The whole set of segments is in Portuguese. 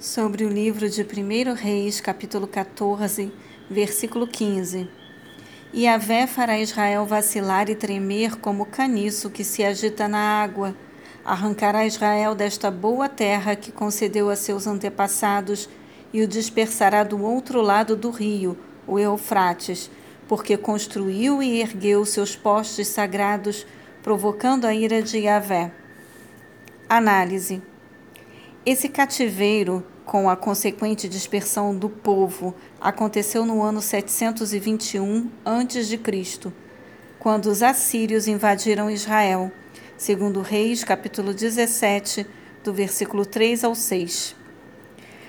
sobre o livro de 1 Reis, capítulo 14, versículo 15. E Avé fará Israel vacilar e tremer como caniço que se agita na água. Arrancará Israel desta boa terra que concedeu a seus antepassados e o dispersará do outro lado do rio, o Eufrates, porque construiu e ergueu seus postes sagrados, provocando a ira de Yahvé. Análise. Esse cativeiro, com a consequente dispersão do povo, aconteceu no ano 721 a.C., quando os assírios invadiram Israel, segundo Reis, capítulo 17, do versículo 3 ao 6.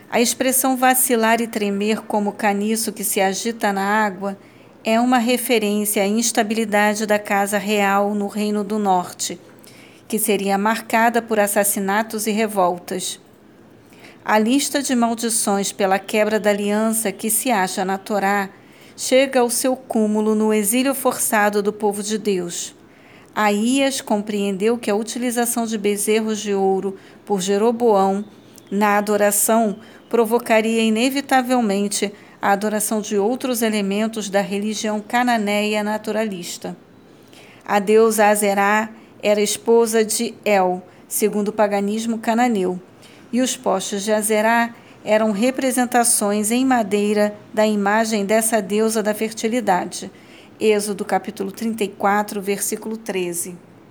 A expressão vacilar e tremer como caniço que se agita na água é uma referência à instabilidade da casa real no Reino do Norte que seria marcada por assassinatos e revoltas. A lista de maldições pela quebra da aliança que se acha na Torá chega ao seu cúmulo no exílio forçado do povo de Deus. Aías compreendeu que a utilização de bezerros de ouro por Jeroboão na adoração provocaria inevitavelmente a adoração de outros elementos da religião cananeia naturalista. A deusa Azerá era esposa de El, segundo o paganismo cananeu, e os postes de Azerá eram representações em madeira da imagem dessa deusa da fertilidade. Êxodo capítulo 34, versículo 13.